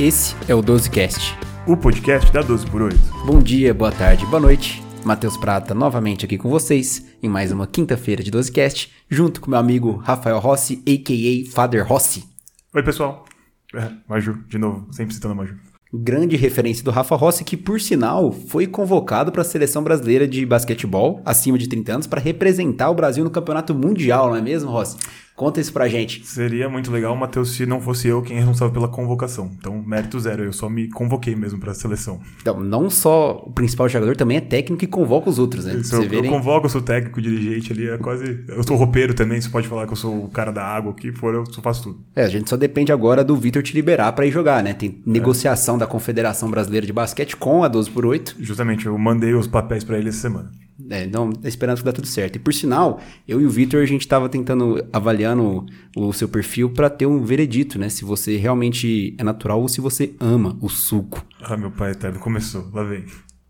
Esse é o 12cast. O podcast da 12 por 8. Bom dia, boa tarde, boa noite. Matheus Prata novamente aqui com vocês em mais uma quinta-feira de 12cast, junto com meu amigo Rafael Rossi, a.k.a. Father Rossi. Oi, pessoal. É, Maju, de novo, sempre citando a Maju. Grande referência do Rafa Rossi, que por sinal foi convocado para a seleção brasileira de basquetebol acima de 30 anos para representar o Brasil no campeonato mundial, não é mesmo, Rossi? Conta isso pra gente. Seria muito legal, Matheus, se não fosse eu quem é responsável pela convocação. Então, mérito zero, eu só me convoquei mesmo pra seleção. Então, não só o principal jogador, também é técnico e convoca os outros, né? Isso, eu, eu convoco, eu sou técnico, dirigente ali, é quase... Eu sou roupeiro também, você pode falar que eu sou o cara da água, o que for, eu só faço tudo. É, a gente só depende agora do Vitor te liberar pra ir jogar, né? Tem negociação da Confederação Brasileira de Basquete com a 12 por 8 Justamente, eu mandei os papéis pra ele essa semana. É, não, esperando que dá tudo certo. E por sinal, eu e o Vitor, a gente tava tentando, avaliando o seu perfil para ter um veredito, né? Se você realmente é natural ou se você ama o suco. Ah, meu pai eterno, começou, lá vem.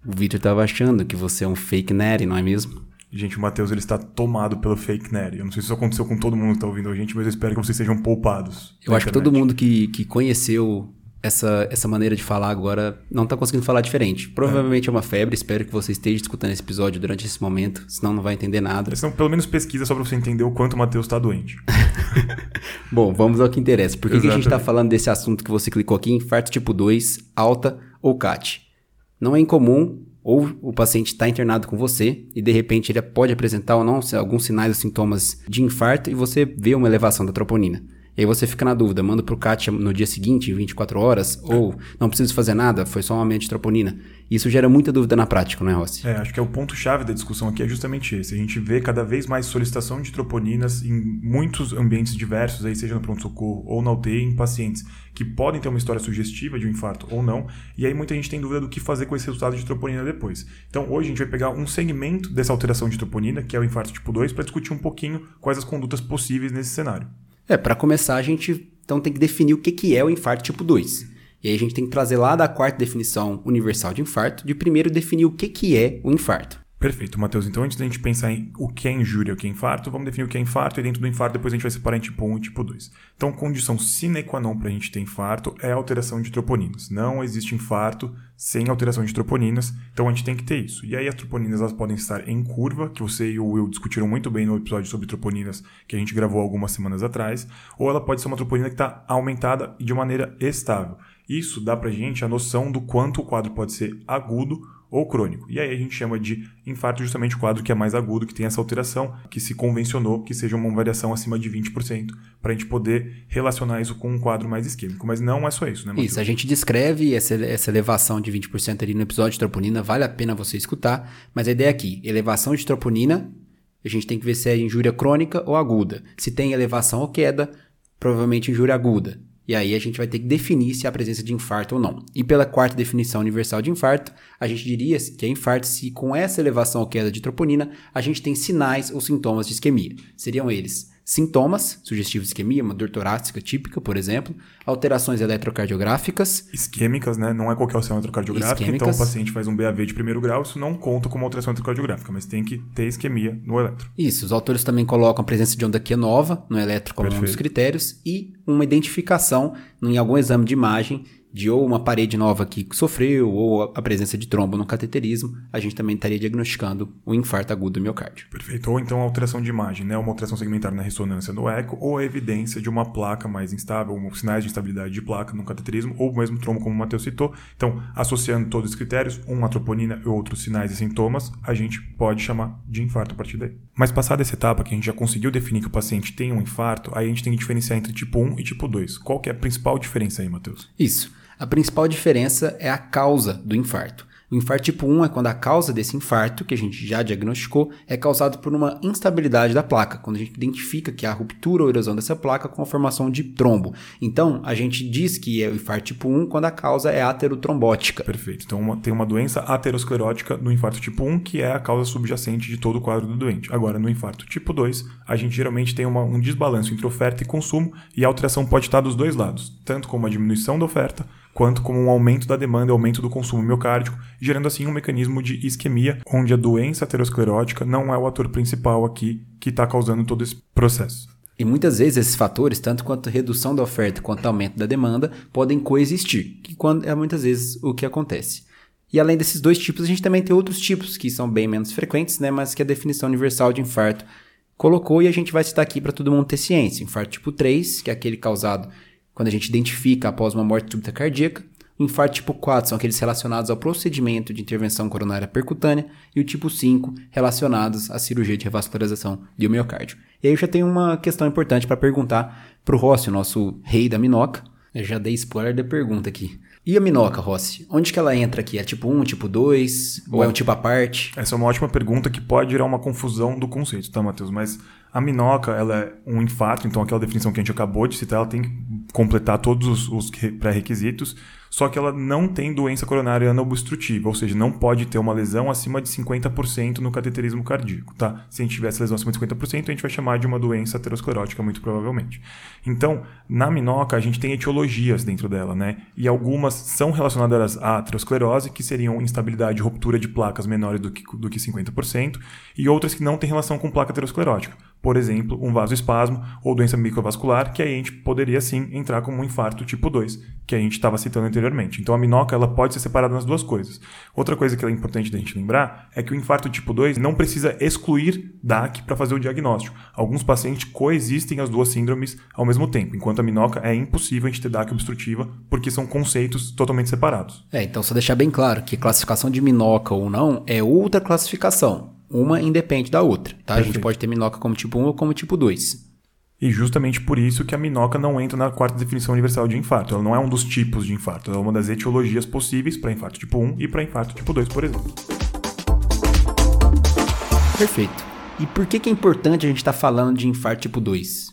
O Vitor tava achando que você é um fake nerd, não é mesmo? Gente, o Matheus ele está tomado pelo fake nerd. Eu não sei se isso aconteceu com todo mundo que tá ouvindo a gente, mas eu espero que vocês sejam poupados. Eu acho que todo mundo que, que conheceu essa, essa maneira de falar agora não tá conseguindo falar diferente. Provavelmente é. é uma febre, espero que você esteja escutando esse episódio durante esse momento, senão não vai entender nada. Então, pelo menos pesquisa só pra você entender o quanto o Matheus tá doente. Bom, vamos ao que interessa. Por que, que, a gente tá falando desse assunto que você clicou aqui, infarto tipo 2, alta ou CAT? Não é incomum ou o paciente está internado com você e de repente ele pode apresentar ou não alguns sinais ou sintomas de infarto e você vê uma elevação da troponina. E aí você fica na dúvida, manda pro CAT no dia seguinte, em 24 horas, é. ou não preciso fazer nada, foi só um aumento de troponina. Isso gera muita dúvida na prática, não é, Rossi? É, acho que é o ponto-chave da discussão aqui é justamente esse. A gente vê cada vez mais solicitação de troponinas em muitos ambientes diversos, aí seja no pronto-socorro ou na UTI, em pacientes que podem ter uma história sugestiva de um infarto ou não, e aí muita gente tem dúvida do que fazer com esse resultado de troponina depois. Então hoje a gente vai pegar um segmento dessa alteração de troponina, que é o infarto tipo 2, para discutir um pouquinho quais as condutas possíveis nesse cenário. É, para começar, a gente então tem que definir o que, que é o infarto tipo 2. E aí a gente tem que trazer lá da quarta definição universal de infarto, de primeiro definir o que, que é o infarto. Perfeito, Matheus. Então, antes da gente pensar em o que é injúria e o que é infarto, vamos definir o que é infarto e dentro do infarto depois a gente vai separar em tipo 1 e tipo 2. Então, condição sine qua non para a gente ter infarto é alteração de troponinas. Não existe infarto sem alteração de troponinas, então a gente tem que ter isso. E aí as troponinas elas podem estar em curva, que você e o Will discutiram muito bem no episódio sobre troponinas que a gente gravou algumas semanas atrás, ou ela pode ser uma troponina que está aumentada e de maneira estável. Isso dá para a gente a noção do quanto o quadro pode ser agudo ou crônico. E aí a gente chama de infarto justamente o quadro que é mais agudo, que tem essa alteração, que se convencionou que seja uma variação acima de 20%, para a gente poder relacionar isso com um quadro mais isquêmico. Mas não é só isso, né, Matheus? Isso, a gente descreve essa, essa elevação de 20% ali no episódio de troponina, vale a pena você escutar, mas a ideia aqui, elevação de troponina, a gente tem que ver se é injúria crônica ou aguda. Se tem elevação ou queda, provavelmente injúria aguda. E aí a gente vai ter que definir se há presença de infarto ou não. E pela quarta definição universal de infarto, a gente diria que é infarto se com essa elevação ou queda de troponina a gente tem sinais ou sintomas de isquemia. Seriam eles Sintomas, sugestivo de isquemia, uma dor torácica típica, por exemplo, alterações eletrocardiográficas. Isquêmicas, né? Não é qualquer alteração eletrocardiográfica, então o paciente faz um BAV de primeiro grau, isso não conta como alteração eletrocardiográfica, mas tem que ter isquemia no eletro. Isso, os autores também colocam a presença de onda Q nova no eletro como Perfeito. um dos critérios e uma identificação em algum exame de imagem de ou uma parede nova que sofreu ou a presença de trombo no cateterismo, a gente também estaria diagnosticando o um infarto agudo do miocárdio. Perfeito. Ou então a alteração de imagem, né? Uma alteração segmentar na ressonância no eco ou a evidência de uma placa mais instável, ou sinais de instabilidade de placa no cateterismo ou mesmo trombo, como o Matheus citou. Então, associando todos os critérios, um a troponina e outros sinais e sintomas, a gente pode chamar de infarto a partir daí. Mas passada essa etapa que a gente já conseguiu definir que o paciente tem um infarto, aí a gente tem que diferenciar entre tipo 1 e tipo 2. Qual que é a principal diferença aí, Matheus? Isso. A principal diferença é a causa do infarto. O infarto tipo 1 é quando a causa desse infarto, que a gente já diagnosticou, é causado por uma instabilidade da placa, quando a gente identifica que há ruptura ou erosão dessa placa com a formação de trombo. Então, a gente diz que é o infarto tipo 1 quando a causa é aterotrombótica. Perfeito. Então, uma, tem uma doença aterosclerótica no infarto tipo 1, que é a causa subjacente de todo o quadro do doente. Agora, no infarto tipo 2, a gente geralmente tem uma, um desbalanço entre oferta e consumo, e a alteração pode estar dos dois lados, tanto como a diminuição da oferta, quanto como um aumento da demanda e aumento do consumo miocárdico, gerando assim um mecanismo de isquemia, onde a doença aterosclerótica não é o ator principal aqui que está causando todo esse processo. E muitas vezes esses fatores, tanto quanto redução da oferta quanto aumento da demanda, podem coexistir, que quando é muitas vezes o que acontece. E além desses dois tipos, a gente também tem outros tipos que são bem menos frequentes, né, mas que a definição universal de infarto colocou e a gente vai citar aqui para todo mundo ter ciência. Infarto tipo 3, que é aquele causado quando a gente identifica após uma morte súbita cardíaca. O infarto tipo 4 são aqueles relacionados ao procedimento de intervenção coronária percutânea e o tipo 5 relacionados à cirurgia de revascularização do miocárdio. E aí eu já tenho uma questão importante para perguntar para o Rossi, nosso rei da minoca. Eu já dei spoiler da pergunta aqui. E a minoca, Rossi? Onde que ela entra aqui? É tipo 1, tipo 2? Bom, ou é um tipo à parte? Essa é uma ótima pergunta que pode gerar uma confusão do conceito, tá, Matheus? Mas a minoca, ela é um infarto, então aquela definição que a gente acabou de citar, ela tem que completar todos os, os pré-requisitos só que ela não tem doença coronariana obstrutiva, ou seja, não pode ter uma lesão acima de 50% no cateterismo cardíaco, tá? Se a gente tivesse lesão acima de 50%, a gente vai chamar de uma doença aterosclerótica, muito provavelmente. Então, na minoca, a gente tem etiologias dentro dela, né? E algumas são relacionadas à aterosclerose, que seriam instabilidade e ruptura de placas menores do que, do que 50%, e outras que não têm relação com placa aterosclerótica por exemplo, um vasoespasmo ou doença microvascular, que aí a gente poderia sim entrar como um infarto tipo 2, que a gente estava citando anteriormente. Então a minoca ela pode ser separada nas duas coisas. Outra coisa que é importante da gente lembrar é que o infarto tipo 2 não precisa excluir DAC para fazer o diagnóstico. Alguns pacientes coexistem as duas síndromes ao mesmo tempo, enquanto a minoca é impossível a gente ter DAC obstrutiva, porque são conceitos totalmente separados. É, então só deixar bem claro que classificação de minoca ou não é outra classificação. Uma independe da outra, tá? Perfeito. A gente pode ter minoca como tipo 1 ou como tipo 2. E justamente por isso que a minoca não entra na quarta definição universal de infarto. Ela não é um dos tipos de infarto, ela é uma das etiologias possíveis para infarto tipo 1 e para infarto tipo 2, por exemplo. Perfeito. E por que, que é importante a gente estar tá falando de infarto tipo 2?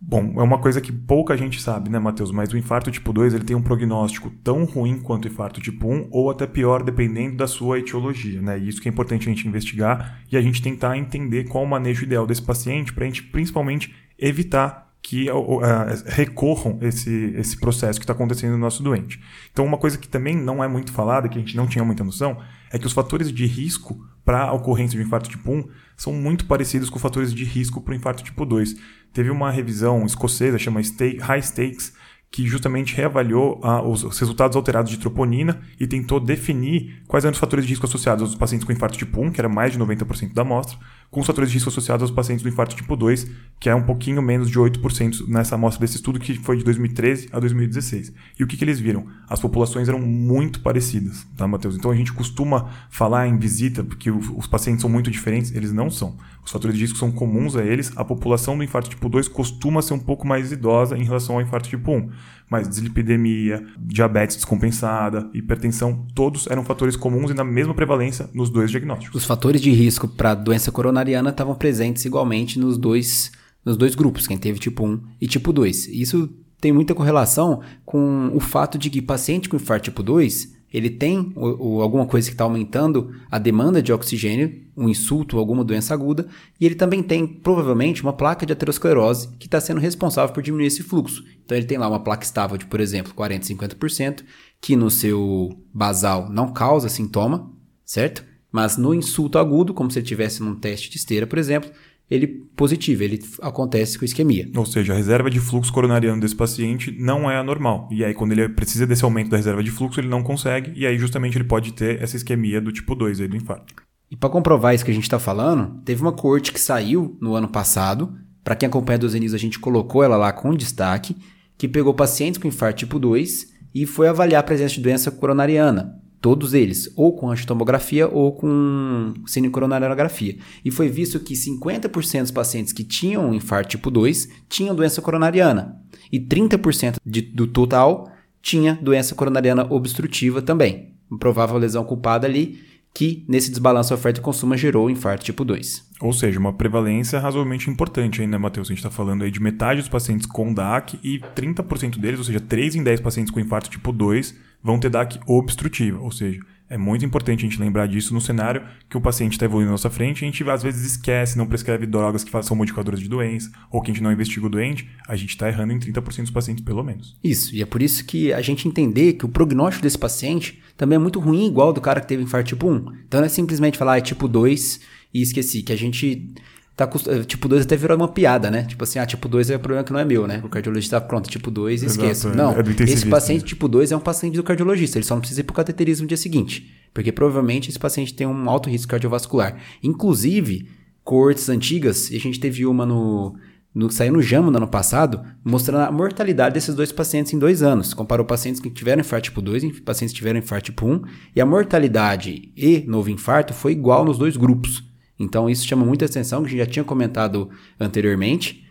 Bom, é uma coisa que pouca gente sabe, né, Matheus? Mas o infarto tipo 2 ele tem um prognóstico tão ruim quanto o infarto tipo 1, ou até pior, dependendo da sua etiologia, né? E isso que é importante a gente investigar e a gente tentar entender qual o manejo ideal desse paciente para a gente principalmente evitar que uh, recorram esse, esse processo que está acontecendo no nosso doente. Então, uma coisa que também não é muito falada, que a gente não tinha muita noção, é que os fatores de risco para a ocorrência de infarto tipo 1 são muito parecidos com fatores de risco para o infarto tipo 2. Teve uma revisão escocesa, chama High Stakes, que justamente reavaliou ah, os, os, resultados alterados de troponina e tentou definir quais eram os fatores de risco associados aos pacientes com infarto tipo 1, que era mais de 90% da amostra, com os fatores de risco associados aos pacientes do infarto tipo 2, que é um pouquinho menos de 8% nessa amostra desse estudo, que foi de 2013 a 2016. E o que, que eles viram? As populações eram muito parecidas, tá, Matheus? Então a gente costuma falar em visita, porque os pacientes são muito diferentes, eles não são. Os fatores de risco são comuns a eles, a população do infarto tipo 2 costuma ser um pouco mais idosa em relação ao infarto tipo 1 mas dislipidemia, diabetes descompensada, hipertensão, todos eram fatores comuns e na mesma prevalência nos dois diagnósticos. Os fatores de risco para doença coronariana estavam presentes igualmente nos dois, nos dois grupos, quem teve tipo 1 e tipo 2. Isso tem muita correlação com o fato de que paciente com infarto tipo 2 ele tem alguma coisa que está aumentando a demanda de oxigênio, um insulto ou alguma doença aguda, e ele também tem provavelmente uma placa de aterosclerose que está sendo responsável por diminuir esse fluxo. Então ele tem lá uma placa estável de, por exemplo, 40, 50%, que no seu basal não causa sintoma, certo? Mas no insulto agudo, como se ele tivesse num teste de esteira, por exemplo, ele positivo, ele acontece com isquemia. Ou seja, a reserva de fluxo coronariano desse paciente não é anormal. E aí, quando ele precisa desse aumento da reserva de fluxo, ele não consegue, e aí justamente ele pode ter essa isquemia do tipo 2 aí do infarto. E para comprovar isso que a gente está falando, teve uma corte que saiu no ano passado, para quem acompanha a Dozenis, a gente colocou ela lá com destaque, que pegou pacientes com infarto tipo 2 e foi avaliar a presença de doença coronariana. Todos eles, ou com angiotomografia ou com cinecoronariografia. E foi visto que 50% dos pacientes que tinham infarto tipo 2 tinham doença coronariana. E 30% de, do total tinha doença coronariana obstrutiva também. Provável lesão culpada ali que, nesse desbalanço oferta e consumo, gerou infarto tipo 2. Ou seja, uma prevalência razoavelmente importante ainda, Matheus. A gente está falando aí de metade dos pacientes com DAC e 30% deles, ou seja, 3 em 10 pacientes com infarto tipo 2, vão ter DAC obstrutiva, ou seja, é muito importante a gente lembrar disso no cenário que o paciente está evoluindo na nossa frente, a gente às vezes esquece, não prescreve drogas que são modificadoras de doença, ou que a gente não investiga o doente, a gente está errando em 30% dos pacientes, pelo menos. Isso, e é por isso que a gente entender que o prognóstico desse paciente também é muito ruim, igual do cara que teve infarto tipo 1. Então não é simplesmente falar, ah, é tipo 2 e esqueci, que a gente Tá, tipo 2 até virou uma piada, né? Tipo assim, ah, tipo 2 é problema que não é meu, né? O cardiologista tá pronto, tipo 2, esqueça. Não, é esse paciente tipo 2 é um paciente do cardiologista, ele só não precisa ir pro cateterismo no dia seguinte. Porque provavelmente esse paciente tem um alto risco cardiovascular. Inclusive, coortes antigas, e a gente teve uma no, no saiu no JAMA no ano passado, mostrando a mortalidade desses dois pacientes em dois anos. Comparou pacientes que tiveram infarto tipo 2 e pacientes que tiveram infarto tipo 1, e a mortalidade e novo infarto foi igual nos dois grupos. Então isso chama muita atenção, que a gente já tinha comentado anteriormente.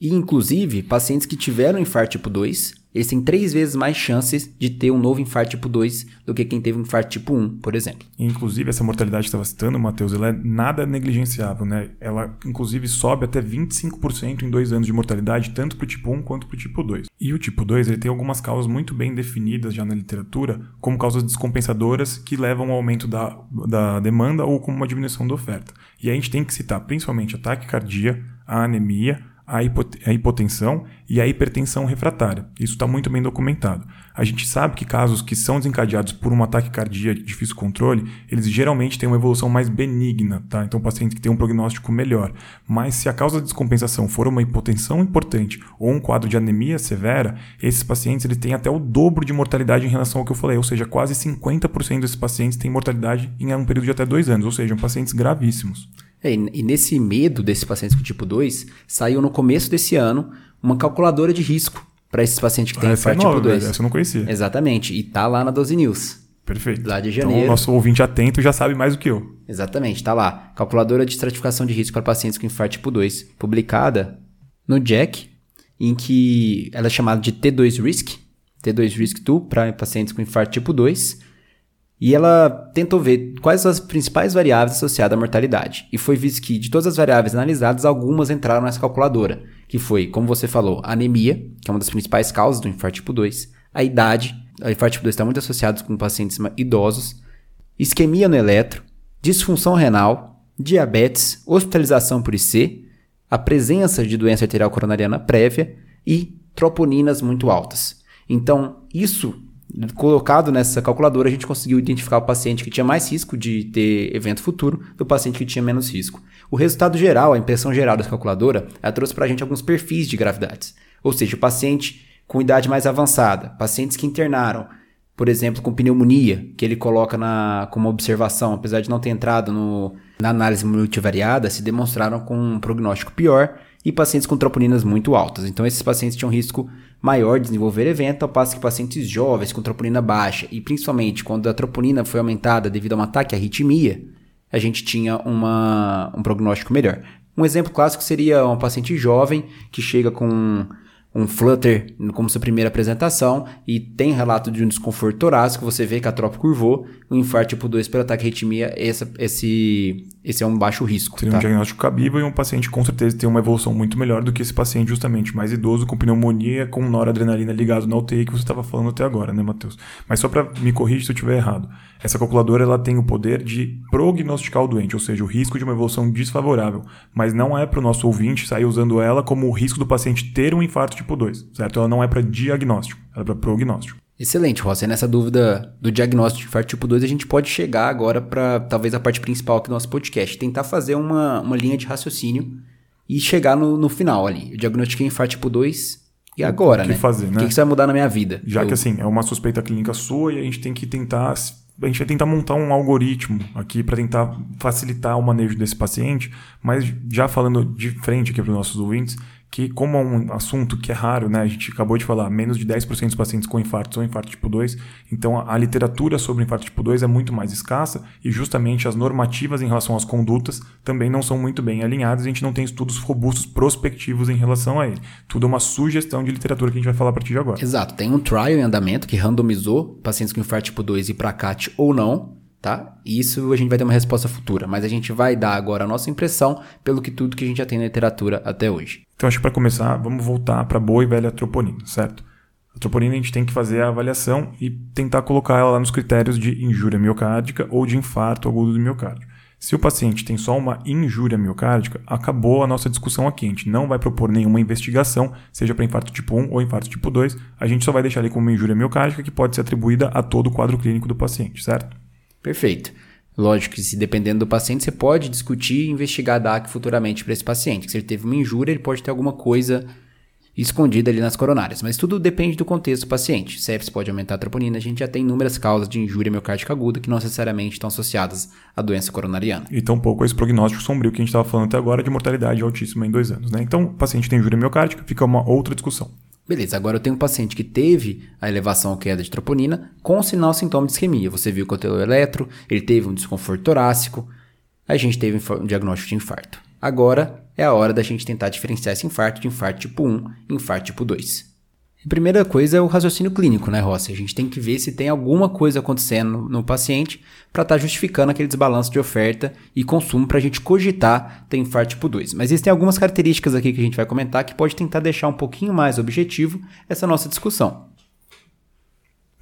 E inclusive, pacientes que tiveram infarto tipo 2 eles têm três vezes mais chances de ter um novo infarto tipo 2 do que quem teve um infarto tipo 1, por exemplo. Inclusive, essa mortalidade que estava citando, Matheus, ela é nada negligenciável, né? Ela, inclusive, sobe até 25% em dois anos de mortalidade, tanto para o tipo 1 quanto para o tipo 2. E o tipo 2, ele tem algumas causas muito bem definidas já na literatura, como causas descompensadoras que levam ao aumento da, da demanda ou como uma diminuição da oferta. E a gente tem que citar principalmente a taquicardia, a anemia, a, hipotensão e a hipertensão refratária. Isso está muito bem documentado. A gente sabe que casos que são desencadeados por um ataque cardíaco de difícil controle, eles geralmente têm uma evolução mais benigna, tá? Então, o paciente que tem um prognóstico melhor. Mas se a causa da descompensação for uma hipotensão importante ou um quadro de anemia severa, esses pacientes eles têm até o dobro de mortalidade em relação ao que eu falei, ou seja, quase 50% desses pacientes têm mortalidade em um período de até dois anos, ou seja, pacientes gravíssimos. É, e nesse medo desses pacientes com tipo 2, saiu no começo desse ano uma calculadora de risco para esses pacientes que têm ah, infarto é tipo 2. Essa eu não conhecia. Exatamente. E tá lá na 12 News. Perfeito. Lá de janeiro. Então, o nosso ouvinte atento já sabe mais do que eu. Exatamente, tá lá. Calculadora de estratificação de risco para pacientes com infarto tipo 2, publicada no Jack, em que ela é chamada de T2 Risk, T2 Risk 2 para pacientes com infarto tipo 2 e ela tentou ver quais as principais variáveis associadas à mortalidade. E foi visto que, de todas as variáveis analisadas, algumas entraram nessa calculadora, que foi, como você falou, anemia, que é uma das principais causas do infarto tipo 2, a idade, o infarto tipo 2 está muito associado com pacientes idosos, isquemia no eletro, disfunção renal, diabetes, hospitalização por IC, a presença de doença arterial coronariana prévia e troponinas muito altas. Então, isso colocado nessa calculadora, a gente conseguiu identificar o paciente que tinha mais risco de ter evento futuro do paciente que tinha menos risco. O resultado geral, a impressão geral dessa calculadora, ela trouxe para a gente alguns perfis de gravidades. Ou seja, o paciente com idade mais avançada, pacientes que internaram, por exemplo, com pneumonia, que ele coloca na, como observação, apesar de não ter entrado no, na análise multivariada, se demonstraram com um prognóstico pior, e pacientes com troponinas muito altas. Então, esses pacientes tinham risco maior de desenvolver evento, ao passo que pacientes jovens com troponina baixa, e principalmente quando a troponina foi aumentada devido a um ataque à arritmia, a gente tinha uma, um prognóstico melhor. Um exemplo clássico seria um paciente jovem que chega com um flutter como sua primeira apresentação e tem relato de um desconforto torácico, você vê que a tropa curvou, um infarto tipo 2 pelo ataque arritmia, esse, esse, esse é um baixo risco. Seria tá? um diagnóstico cabível e um paciente com certeza tem uma evolução muito melhor do que esse paciente justamente mais idoso com pneumonia, com noradrenalina ligado na UTI que você estava falando até agora, né, Matheus? Mas só para me corrigir se eu estiver errado. Essa calculadora ela tem o poder de prognosticar o doente, ou seja, o risco de uma evolução desfavorável, mas não é para o nosso ouvinte sair usando ela como o risco do paciente ter um infarto tipo 2, certo? Ela não é para diagnóstico, ela é para prognóstico. Excelente, Rossi. Nessa dúvida do diagnóstico de infarto tipo 2, a gente pode chegar agora para talvez a parte principal aqui do nosso podcast, tentar fazer uma, uma linha de raciocínio e chegar no, no final ali. Eu diagnostiquei infarto tipo 2, e agora, o que né? fazer, né? O que, que isso vai mudar na minha vida? Já eu... que assim, é uma suspeita clínica sua e a gente tem que tentar a gente vai tentar montar um algoritmo aqui para tentar facilitar o manejo desse paciente, mas já falando de frente aqui para os nossos ouvintes, que como é um assunto que é raro, né? A gente acabou de falar, menos de 10% dos pacientes com infarto são infarto tipo 2, então a, a, literatura sobre infarto tipo 2 é muito mais escassa e justamente as normativas em relação às condutas também não são muito bem alinhadas, a gente não tem estudos robustos prospectivos em relação a ele. Tudo é uma sugestão de literatura que a gente vai falar a partir de agora. Exato, tem um trial em andamento que randomizou pacientes com infarto tipo 2 e para CAT ou não, tá? Isso a gente vai ter uma resposta futura, mas a gente vai dar agora a nossa impressão pelo que tudo que a gente já tem na literatura até hoje. Então acho que para começar, vamos voltar para boa e velha troponina, certo? A troponina a gente tem que fazer a avaliação e tentar colocar ela lá nos critérios de injúria miocárdica ou de infarto agudo do miocárdio. Se o paciente tem só uma injúria miocárdica, acabou a nossa discussão aqui. A gente não vai propor nenhuma investigação, seja para infarto tipo 1 ou infarto tipo 2. A gente só vai deixar ali como uma injúria miocárdica que pode ser atribuída a todo o quadro clínico do paciente, certo? Perfeito. Lógico que se dependendo do paciente, você pode discutir e investigar a DAC futuramente para esse paciente. Se ele teve uma injúria, ele pode ter alguma coisa escondida ali nas coronárias. Mas tudo depende do contexto do paciente. Sepsis pode aumentar a troponina. A gente já tem inúmeras causas de injúria miocárdica aguda que não necessariamente estão associadas à doença coronariana. E tampouco esse prognóstico sombrio que a gente estava falando até agora de mortalidade altíssima em dois anos. Né? Então, o paciente tem injúria miocárdica, fica uma outra discussão. Beleza, agora eu tenho um paciente que teve a elevação ou queda de troponina com sinal sintoma de isquemia. Você viu que o eletro, ele teve um desconforto torácico, a gente teve um diagnóstico de infarto. Agora é a hora da gente tentar diferenciar esse infarto de infarto tipo 1 e infarto tipo 2. A primeira coisa é o raciocínio clínico, né, Rossi? A gente tem que ver se tem alguma coisa acontecendo no, paciente para estar tá justificando aquele desbalanço de oferta e consumo para a gente cogitar ter infarto tipo 2. Mas existem algumas características aqui que a gente vai comentar que pode tentar deixar um pouquinho mais objetivo essa nossa discussão.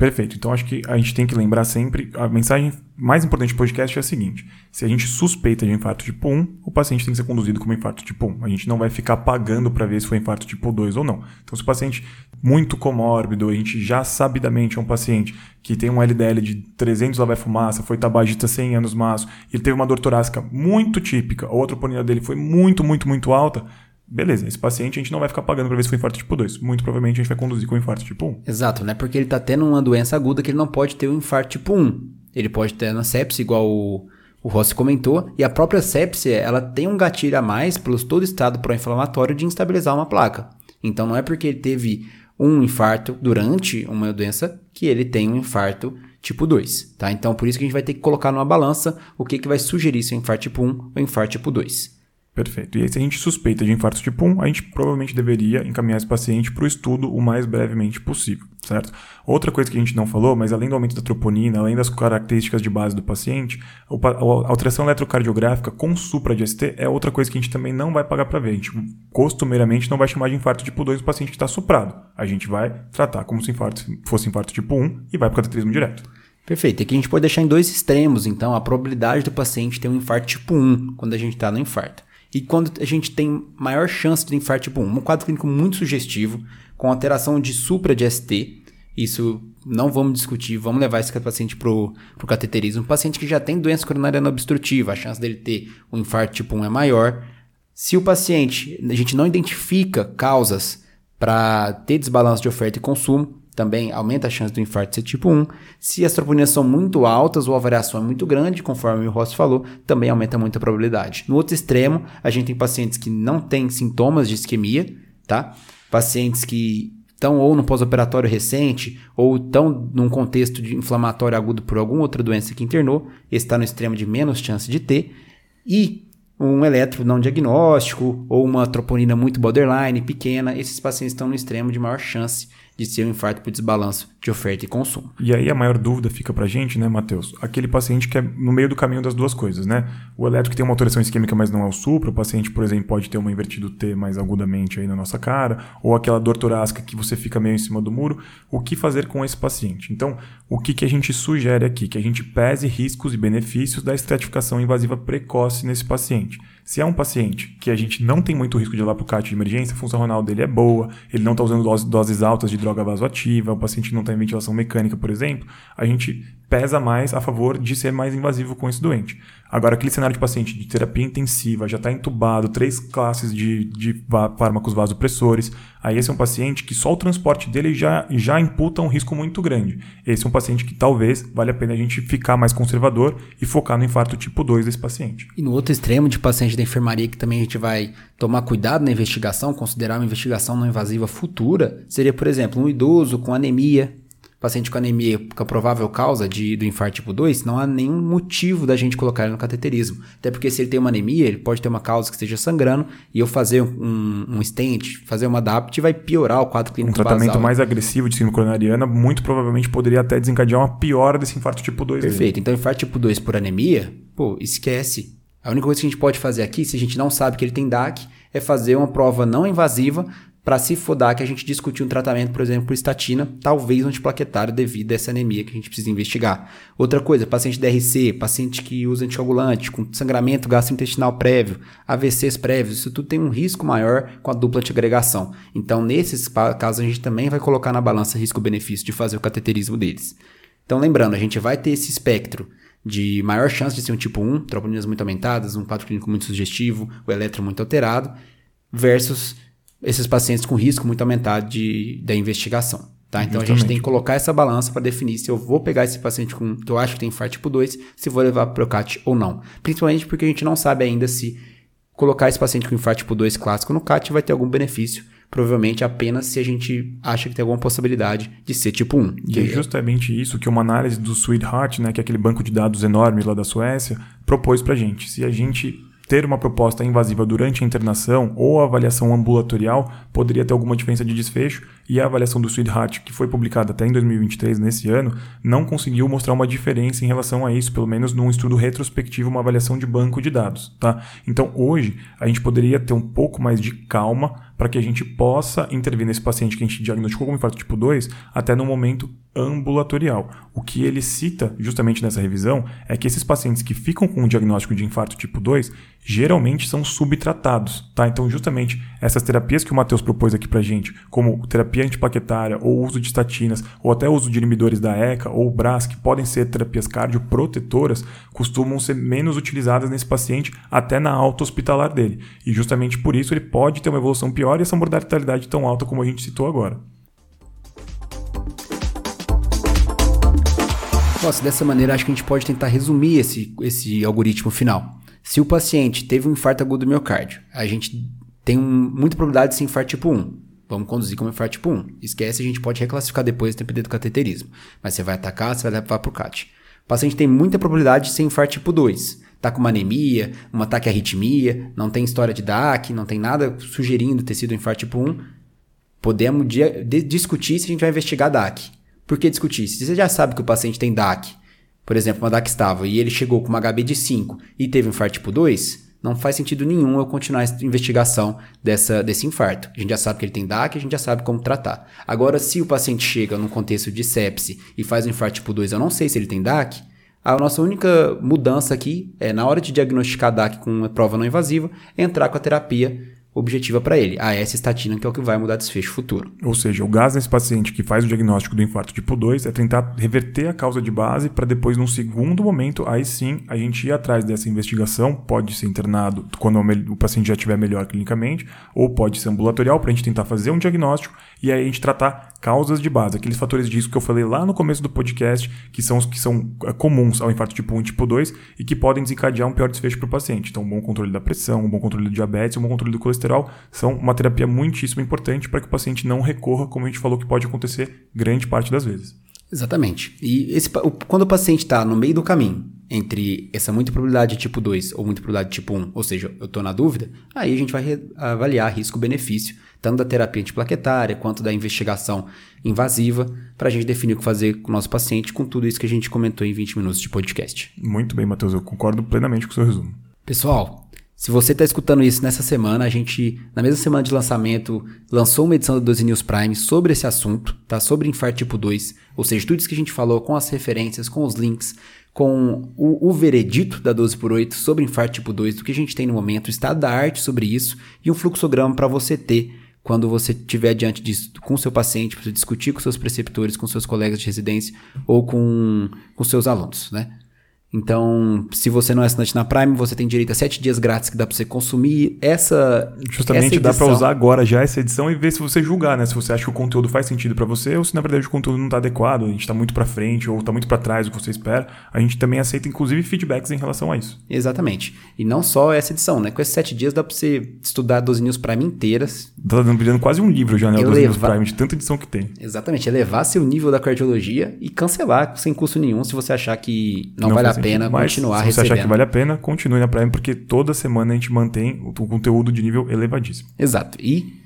Perfeito. Então acho que a gente tem que lembrar sempre, a mensagem mais importante do podcast é a seguinte: se a gente suspeita de infarto tipo 1, o paciente tem que ser conduzido como infarto tipo 1. A gente não vai ficar pagando para ver se foi infarto tipo 2 ou não. Então se o paciente muito comórbido, a gente já sabidamente é um paciente que tem um LDL de 300 lá vai fumaça, foi tabagista 100 anos maço, ele teve uma dor torácica muito típica, ou a troponina dele foi muito, muito, muito alta, Beleza, esse paciente a gente não vai ficar pagando para ver se foi infarto tipo 2. Muito provavelmente a gente vai conduzir com infarto tipo 1. Exato, né? Porque ele está tendo uma doença aguda que ele não pode ter o um infarto tipo 1. Ele pode ter uma sepse, igual o, o Rossi comentou, e a própria sepse, ela tem um gatilho a mais pelo todo estado pró-inflamatório de instabilizar uma placa. Então não é porque ele teve um infarto durante uma doença que ele tem um infarto tipo 2, tá? Então por isso que a gente vai ter que colocar numa balança o que, que vai sugerir se é infarto tipo 1 ou infarto tipo 2. Perfeito. E aí, se a gente suspeita de infarto tipo 1, a gente provavelmente deveria encaminhar esse paciente para o estudo o mais brevemente possível, certo? Outra coisa que a gente não falou, mas além do aumento da troponina, além das características de base do paciente, a alteração eletrocardiográfica com supra de ST é outra coisa que a gente também não vai pagar para ver. A gente costumeiramente não vai chamar de infarto tipo 2 o paciente que está suprado. A gente vai tratar como se infarto fosse infarto tipo 1 e vai para o cateterismo direto. Perfeito. Aqui a gente pode deixar em dois extremos, então, a probabilidade do paciente ter um infarto tipo 1 quando a gente está no infarto. E quando a gente tem maior chance de infarto tipo 1, um quadro clínico muito sugestivo, com alteração de supra de ST, isso não vamos discutir, vamos levar esse paciente para o cateterismo. Um paciente que já tem doença coronariana obstrutiva, a chance dele ter um infarto tipo 1 é maior. Se o paciente, a gente não identifica causas para ter desbalanço de oferta e consumo, também aumenta a chance do infarto ser tipo 1. Se as troponinas são muito altas ou a variação é muito grande, conforme o Ross falou, também aumenta muito a probabilidade. No outro extremo, a gente tem pacientes que não têm sintomas de isquemia, tá? Pacientes que estão ou no pós-operatório recente ou estão num contexto de inflamatório agudo por alguma outra doença que internou, está no extremo de menos chance de ter. E um eletro não diagnóstico ou uma troponina muito borderline, pequena, esses pacientes estão no extremo de maior chance de ser um infarto por desbalanço de oferta e consumo. E aí a maior dúvida fica pra gente, né, Matheus? Aquele paciente que é no meio do caminho das duas coisas, né? O elétrico tem uma alteração isquêmica, mas não é o supra. O paciente, por exemplo, pode ter uma invertido T mais agudamente aí na nossa cara, ou aquela dor torácica que você fica meio em cima do muro. O que fazer com esse paciente? Então, o que, que a gente sugere aqui? Que a gente pese riscos e benefícios da estratificação invasiva precoce nesse paciente. Se é um paciente que a gente não tem muito risco de levar para o CAT de emergência, a função renal dele é boa, ele não está usando doses, doses altas de droga vasoativa, o paciente não está em ventilação mecânica, por exemplo, a gente pesa mais a favor de ser mais invasivo com esse doente. Agora, aquele cenário de paciente de terapia intensiva, já está entubado, três classes de, de fármacos vasopressores, aí esse é um paciente que só o transporte dele já, já imputa um risco muito grande. Esse é um paciente que talvez vale a pena a gente ficar mais conservador e focar no infarto tipo 2 desse paciente. E no outro extremo de paciente da enfermaria que também a gente vai tomar cuidado na investigação, considerar uma investigação não invasiva futura, seria, por exemplo, um idoso com anemia, paciente com anemia com a provável causa de, do infarto tipo 2, não há nenhum motivo da gente colocar ele no cateterismo. Até porque se ele tem uma anemia, ele pode ter uma causa que esteja sangrando e eu fazer um, um stent, fazer uma DAPT vai piorar o quadro clínico Um tratamento basal. mais agressivo de síndrome coronariana muito provavelmente poderia até desencadear uma piora desse infarto tipo 2. Perfeito. Dele. Então, infarto tipo 2 por anemia, pô, esquece. A única coisa que a gente pode fazer aqui, se a gente não sabe que ele tem DAC, é fazer uma prova não invasiva para se fodar que a gente discutir um tratamento, por exemplo, por estatina, talvez antiplaquetário devido a essa anemia que a gente precisa investigar. Outra coisa, paciente DRC, paciente que usa anticoagulante, com sangramento gastrointestinal prévio, AVCs prévios, isso tudo tem um risco maior com a dupla antiagregação. Então, nesses casos, a gente também vai colocar na balança risco-benefício de fazer o cateterismo deles. Então, lembrando, a gente vai ter esse espectro de maior chance de ser um tipo 1, troponinas muito aumentadas, um quadro clínico muito sugestivo, o eletro muito alterado, versus esses pacientes com risco muito aumentado de, da investigação. Tá? Então Justamente. a gente tem que colocar essa balança para definir se eu vou pegar esse paciente com que eu acho que tem infarto tipo 2, se vou levar para o CAT ou não. Principalmente porque a gente não sabe ainda se colocar esse paciente com infarto tipo 2 clássico no CAT vai ter algum benefício. Provavelmente apenas se a gente acha que tem alguma possibilidade de ser tipo 1. E é justamente isso que uma análise do Sweetheart, né, que é aquele banco de dados enorme lá da Suécia, propôs para gente. Se a gente ter uma proposta invasiva durante a internação ou avaliação ambulatorial poderia ter alguma diferença de desfecho e a avaliação do Sweetheart, que foi publicada até em 2023, nesse ano, não conseguiu mostrar uma diferença em relação a isso, pelo menos num estudo retrospectivo, uma avaliação de banco de dados. Tá? Então, hoje, a gente poderia ter um pouco mais de calma para que a gente possa intervir nesse paciente que a gente diagnosticou como infarto tipo 2 até no momento ambulatorial. O que ele cita justamente nessa revisão é que esses pacientes que ficam com o diagnóstico de infarto tipo 2 geralmente são subtratados, tá? Então, justamente essas terapias que o Matheus propôs aqui pra gente, como terapia antiplaquetária ou uso de estatinas, ou até uso de inibidores da ECA ou BRAS, que podem ser terapias cardioprotetoras, costumam ser menos utilizadas nesse paciente até na alta hospitalar dele. E justamente por isso ele pode ter uma evolução pior e essa mortalidade tão alta como a gente citou agora. Nossa, dessa maneira acho que a gente pode tentar resumir esse, esse algoritmo final. Se o paciente teve um infarto agudo do miocárdio, a gente tem um, muita probabilidade de ser infarto tipo 1. Vamos conduzir como infarto tipo 1. Esquece, a gente pode reclassificar depois dependendo do cateterismo. Mas você vai atacar, você vai levar para o CAT. O paciente tem muita probabilidade de ser infarto tipo 2. Tá com uma anemia, um ataque à arritmia, não tem história de DAC, não tem nada sugerindo ter sido infarto tipo 1. Podemos discutir se a gente vai investigar DAC. Por que discutir? Se você já sabe que o paciente tem DAC, por exemplo, uma DAC estável, e ele chegou com uma HB de 5 e teve um infarto tipo 2, não faz sentido nenhum eu continuar a investigação dessa, desse infarto. A gente já sabe que ele tem DAC, a gente já sabe como tratar. Agora, se o paciente chega num contexto de sepse e faz um infarto tipo 2, eu não sei se ele tem DAC, a nossa única mudança aqui é, na hora de diagnosticar DAC com uma prova não invasiva, entrar com a terapia objetiva para ele, a essa estatina que é o que vai mudar desfecho futuro. Ou seja, o gás nesse paciente que faz o diagnóstico do infarto tipo 2 é tentar reverter a causa de base para depois, num segundo momento, aí sim a gente ir atrás dessa investigação, pode ser internado quando o paciente já estiver melhor clinicamente, ou pode ser ambulatorial para a gente tentar fazer um diagnóstico e aí a gente tratar causas de base, aqueles fatores de risco que eu falei lá no começo do podcast, que são os que são é, comuns ao infarto tipo 1 e tipo 2 e que podem desencadear um pior desfecho para o paciente. Então, um bom controle da pressão, um bom controle do diabetes, um bom controle do colesterol são uma terapia muitíssimo importante para que o paciente não recorra, como a gente falou que pode acontecer grande parte das vezes. Exatamente. E esse, quando o paciente está no meio do caminho entre essa muita probabilidade de tipo 2 ou muita probabilidade de tipo 1, ou seja, eu estou na dúvida, aí a gente vai avaliar risco-benefício, tanto da terapia antiplaquetária quanto da investigação invasiva, para a gente definir o que fazer com o nosso paciente com tudo isso que a gente comentou em 20 minutos de podcast. Muito bem, Matheus, eu concordo plenamente com o seu resumo. Pessoal, se você está escutando isso nessa semana, a gente, na mesma semana de lançamento, lançou uma edição do 12 News Prime sobre esse assunto, tá? Sobre infarto tipo 2, ou seja, tudo isso que a gente falou com as referências, com os links, com o, o veredito da 12 por 8 sobre infarto tipo 2, do que a gente tem no momento, o estado da arte sobre isso e um fluxograma para você ter quando você estiver diante disso com seu paciente, para discutir com seus preceptores, com seus colegas de residência ou com, com seus alunos, né? Então, se você não é assinante na Prime, você tem direito a 7 dias grátis que dá para você consumir essa Justamente essa dá para usar agora já essa edição e ver se você julgar, né? Se você acha que o conteúdo faz sentido para você ou se na verdade o conteúdo não está adequado, a gente está muito para frente ou está muito para trás do que você espera. A gente também aceita inclusive feedbacks em relação a isso. Exatamente. E não só essa edição, né? Com esses 7 dias dá para você estudar 12 News Prime inteiras. Tá virando quase um livro já, né? O 12 News Prime, de tanta edição que tem. Exatamente. Elevar seu nível da cardiologia e cancelar sem custo nenhum se você achar que não, não vale a pena Mas, continuar se você recebendo. achar que vale a pena, continue na Prime, porque toda semana a gente mantém o conteúdo de nível elevadíssimo. Exato. E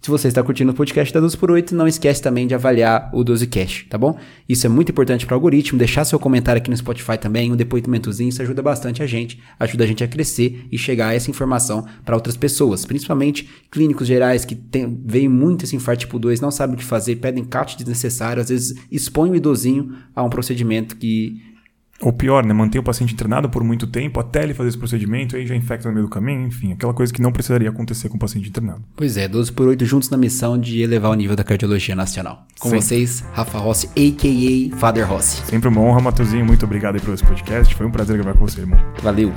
se você está curtindo o podcast da 12 por 8, não esquece também de avaliar o 12 Cash, tá bom? Isso é muito importante para o algoritmo, deixar seu comentário aqui no Spotify também, um depoimentozinho, isso ajuda bastante a gente, ajuda a gente a crescer e chegar a essa informação para outras pessoas, principalmente clínicos gerais que tem, veem muito esse infarto tipo 2, não sabem o que fazer, pedem cut desnecessário, às vezes expõem o idosinho a um procedimento que Ou pior, né? Manter o paciente internado por muito tempo até ele fazer esse procedimento, aí já infecta no meio do caminho, enfim, aquela coisa que não precisaria acontecer com o paciente internado. Pois é, 12 por 8 juntos na missão de elevar o nível da cardiologia nacional. Com Sempre. vocês, Rafa Rossi, a.k.a. Father Rossi. Sempre uma honra, Matosinho. Muito obrigado aí por esse podcast. Foi um prazer gravar com você, irmão. Valeu!